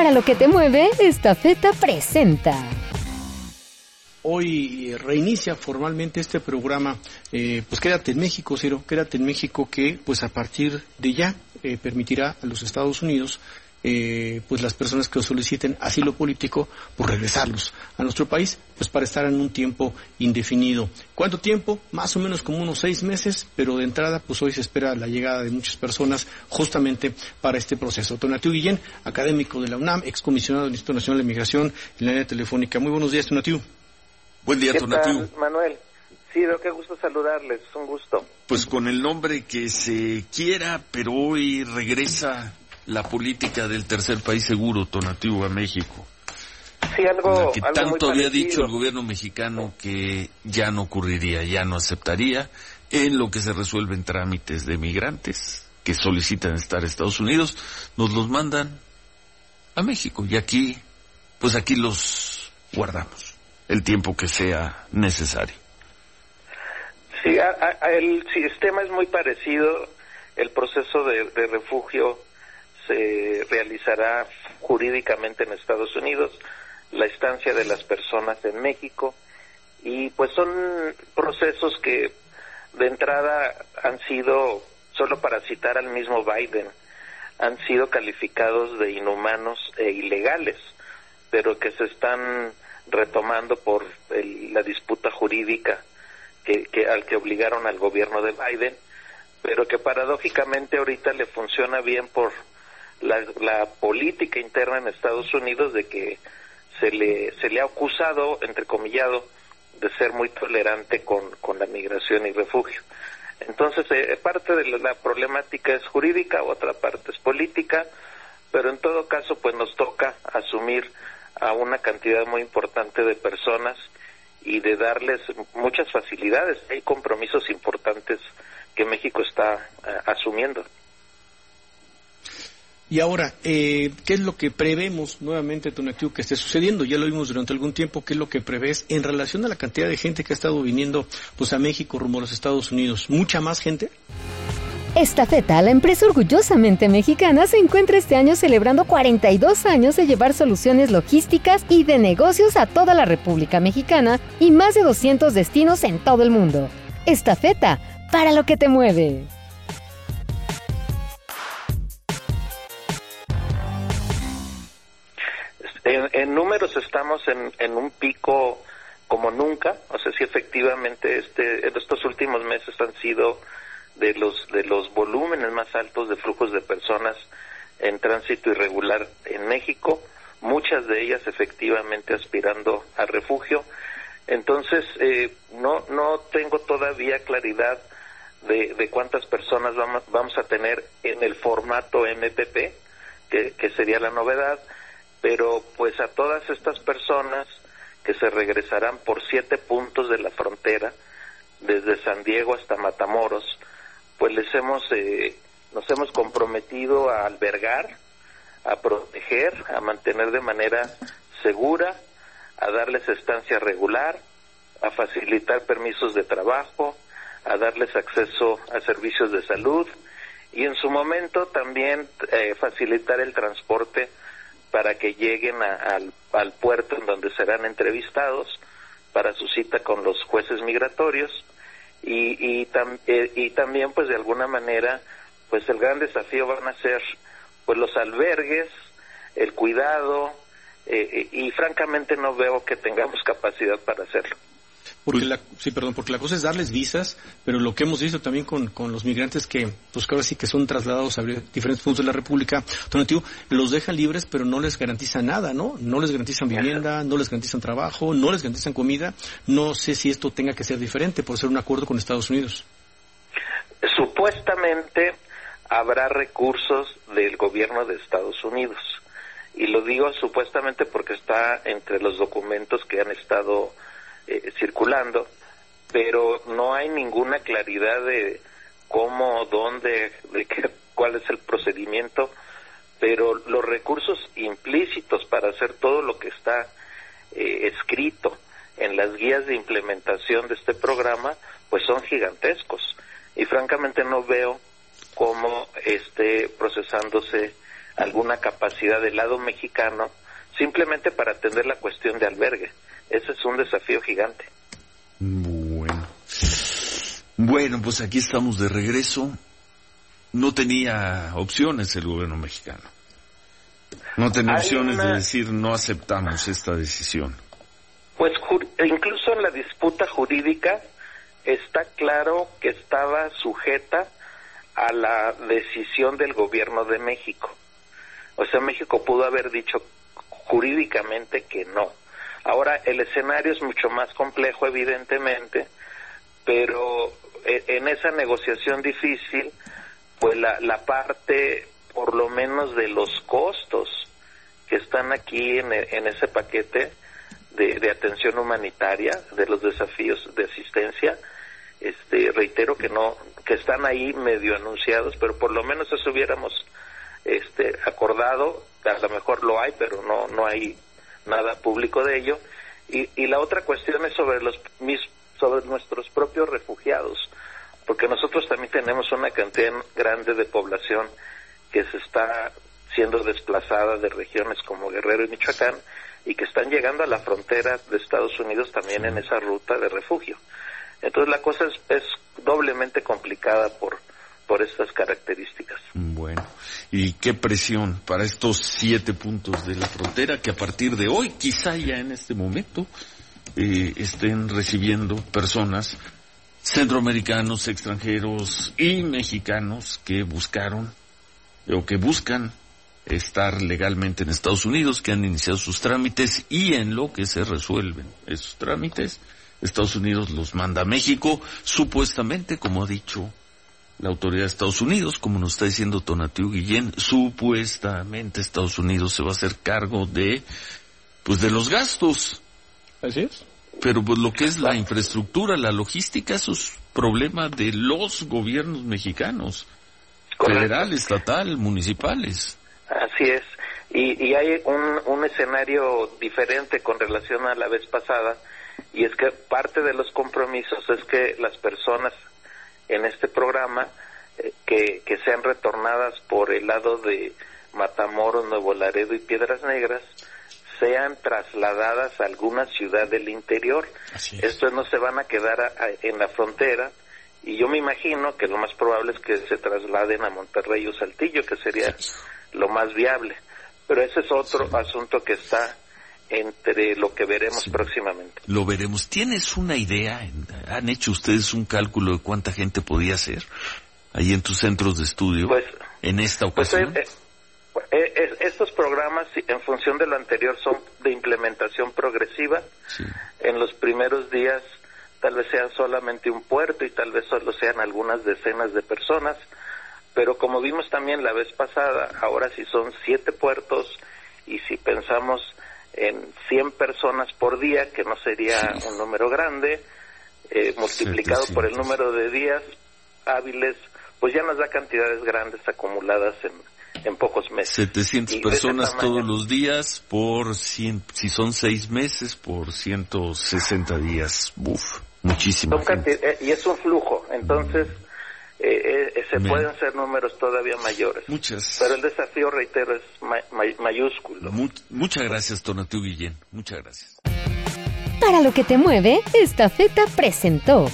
Para lo que te mueve, esta feta presenta. Hoy reinicia formalmente este programa, eh, pues quédate en México, Ciro, quédate en México que pues a partir de ya eh, permitirá a los Estados Unidos eh, pues las personas que soliciten asilo político, pues regresarlos a nuestro país, pues para estar en un tiempo indefinido. ¿Cuánto tiempo? Más o menos como unos seis meses, pero de entrada, pues hoy se espera la llegada de muchas personas justamente para este proceso. Tonatiu Guillén, académico de la UNAM, excomisionado del Instituto Nacional de Migración en la línea telefónica. Muy buenos días, Tonatiu. Buen día, Tonatiu. Manuel. Sí, lo que gusto saludarles, un gusto. Pues con el nombre que se quiera, pero hoy regresa la política del tercer país seguro, Tonativo, a México. Sí, algo, que tanto había dicho el gobierno mexicano que ya no ocurriría, ya no aceptaría en lo que se resuelven trámites de migrantes que solicitan estar en Estados Unidos, nos los mandan a México y aquí, pues aquí los guardamos el tiempo que sea necesario. Sí, el sistema es muy parecido, el proceso de refugio se realizará jurídicamente en Estados Unidos, la estancia de las personas en México y pues son procesos que de entrada han sido, solo para citar al mismo Biden, han sido calificados de inhumanos e ilegales, pero que se están retomando por la disputa jurídica que, que, al que obligaron al gobierno de Biden, pero que paradójicamente ahorita le funciona bien por la, política interna en Estados Unidos de que se le, se le ha acusado, entrecomillado, de ser muy tolerante con, con la migración y refugio. Entonces, eh, parte de la problemática es jurídica, otra parte es política, pero en todo caso, pues nos toca asumir a una cantidad muy importante de personas y de darles muchas facilidades. Hay compromisos importantes que México está eh, asumiendo. Y ahora, eh, ¿qué es lo que prevemos nuevamente, Tonatiu, que esté sucediendo? Ya lo vimos durante algún tiempo, ¿qué es lo que prevés en relación a la cantidad de gente que ha estado viniendo pues, a México rumbo a los Estados Unidos? ¿Mucha más gente? Esta feta, la empresa orgullosamente mexicana, se encuentra este año celebrando 42 años de llevar soluciones logísticas y de negocios a toda la República Mexicana y más de 200 destinos en todo el mundo. Esta feta, para lo que te mueve. En, números estamos en, en, un pico como nunca, o sea, si efectivamente este, estos últimos meses han sido de los, de los volúmenes más altos de flujos de personas en tránsito irregular en México, muchas de ellas efectivamente aspirando a refugio. Entonces, eh, no, no tengo todavía claridad de, de cuántas personas vamos, vamos a tener en el formato MPP, que sería la novedad pero pues a todas estas personas que se regresarán por siete puntos de la frontera, desde San Diego hasta Matamoros, pues les hemos, eh, nos hemos comprometido a albergar, a proteger, a mantener de manera segura, a darles estancia regular, a facilitar permisos de trabajo, a darles acceso a servicios de salud y en su momento también eh, facilitar el transporte para que lleguen al, al puerto en donde serán entrevistados para su cita con los jueces migratorios y, y, eh, y también pues de alguna manera pues el gran desafío van a ser pues los albergues, el cuidado eh, eh, y francamente no veo que tengamos capacidad para hacerlo. Porque la, sí, perdón, porque la cosa es darles visas, pero lo que hemos visto también con, con los migrantes que, pues que ahora sí que son trasladados a diferentes puntos de la República, Donativo, los dejan libres, pero no les garantizan nada, ¿no? No les garantizan vivienda, no les garantizan trabajo, no les garantizan comida. No sé si esto tenga que ser diferente por ser un acuerdo con Estados Unidos. Supuestamente habrá recursos del gobierno de Estados Unidos. Y lo digo supuestamente porque está entre los documentos que han estado eh, circulando, pero no hay ninguna claridad de cómo, dónde, de qué, cuál es el procedimiento, pero los recursos implícitos para hacer todo lo que está eh, escrito en las guías de implementación de este programa, pues son gigantescos. Y francamente no veo cómo esté procesándose alguna capacidad del lado mexicano simplemente para atender la cuestión de albergue. Ese es un desafío gigante. Bueno. Bueno, pues aquí estamos de regreso. No tenía opciones el gobierno mexicano. No tenía opciones de decir no aceptamos esta decisión. Pues incluso en la disputa jurídica está claro que estaba sujeta a la decisión del gobierno de México. O sea, México pudo haber dicho jurídicamente que no. Ahora, el escenario es mucho más complejo, evidentemente, pero e, en esa negociación difícil, pues la, la parte, por lo menos de los costos que están aquí en, en ese paquete de, de atención humanitaria, de los desafíos de asistencia, este, reitero que no, que están ahí medio anunciados, pero por lo menos eso hubiéramos este, acordado, a lo mejor lo hay, pero no, no hay nada público de ello. Y, y la otra cuestión es sobre los mis, sobre nuestros propios refugiados, porque nosotros también tenemos una cantidad grande de población que se está siendo desplazada de regiones como Guerrero y Michoacán y que están llegando a la frontera de Estados Unidos también en esa ruta de refugio. Entonces la cosa es, es doblemente complicada por, por estas características. Bueno, ¿y qué presión para estos siete puntos de la frontera que a partir de hoy, quizá ya en este momento, eh, estén recibiendo personas centroamericanos, extranjeros y mexicanos que buscaron o que buscan estar legalmente en Estados Unidos, que han iniciado sus trámites y en lo que se resuelven esos trámites, Estados Unidos los manda a México, supuestamente, como ha dicho la autoridad de Estados Unidos, como nos está diciendo Tonatiu Guillén, supuestamente Estados Unidos se va a hacer cargo de, pues de los gastos. Así es. Pero pues lo que es la infraestructura, la logística, eso es problema de los gobiernos mexicanos, federal, estatal, municipales. Así es. Y, y hay un, un escenario diferente con relación a la vez pasada, y es que parte de los compromisos es que las personas en este programa eh, que, que sean retornadas por el lado de Matamoros, Nuevo Laredo y Piedras Negras sean trasladadas a alguna ciudad del interior. Estos no se van a quedar en la frontera y yo me imagino que lo más probable es que se trasladen a Monterrey o Saltillo, que sería lo más viable. Pero ese es otro asunto que está entre lo que veremos próximamente. Lo veremos. ¿Tienes una idea? ¿Han hecho ustedes un cálculo de cuánta gente podía ser ahí en tus centros de estudio pues, en esta pues, ocasión? Eh, eh, estos programas, en función de lo anterior, son de implementación progresiva. En los primeros días tal vez sean solamente un puerto y tal vez solo sean algunas decenas de personas, pero como vimos también la vez pasada, ahora sí son siete puertos y si pensamos en 100 personas por día, que no sería un número grande, eh, multiplicado por el número de días hábiles, pues ya nos da cantidades grandes acumuladas en, en pocos meses. 700 personas todos los días por 100, si son seis meses, por 160 días. Uf, muchísimo. Eh, y es un flujo, entonces eh, eh, se pueden ser números todavía mayores. Muchas. Pero el desafío, reitero, es mayúsculo. muchas gracias, Tonatiu Guillén. Muchas gracias. Para lo que te mueve, esta feta presentó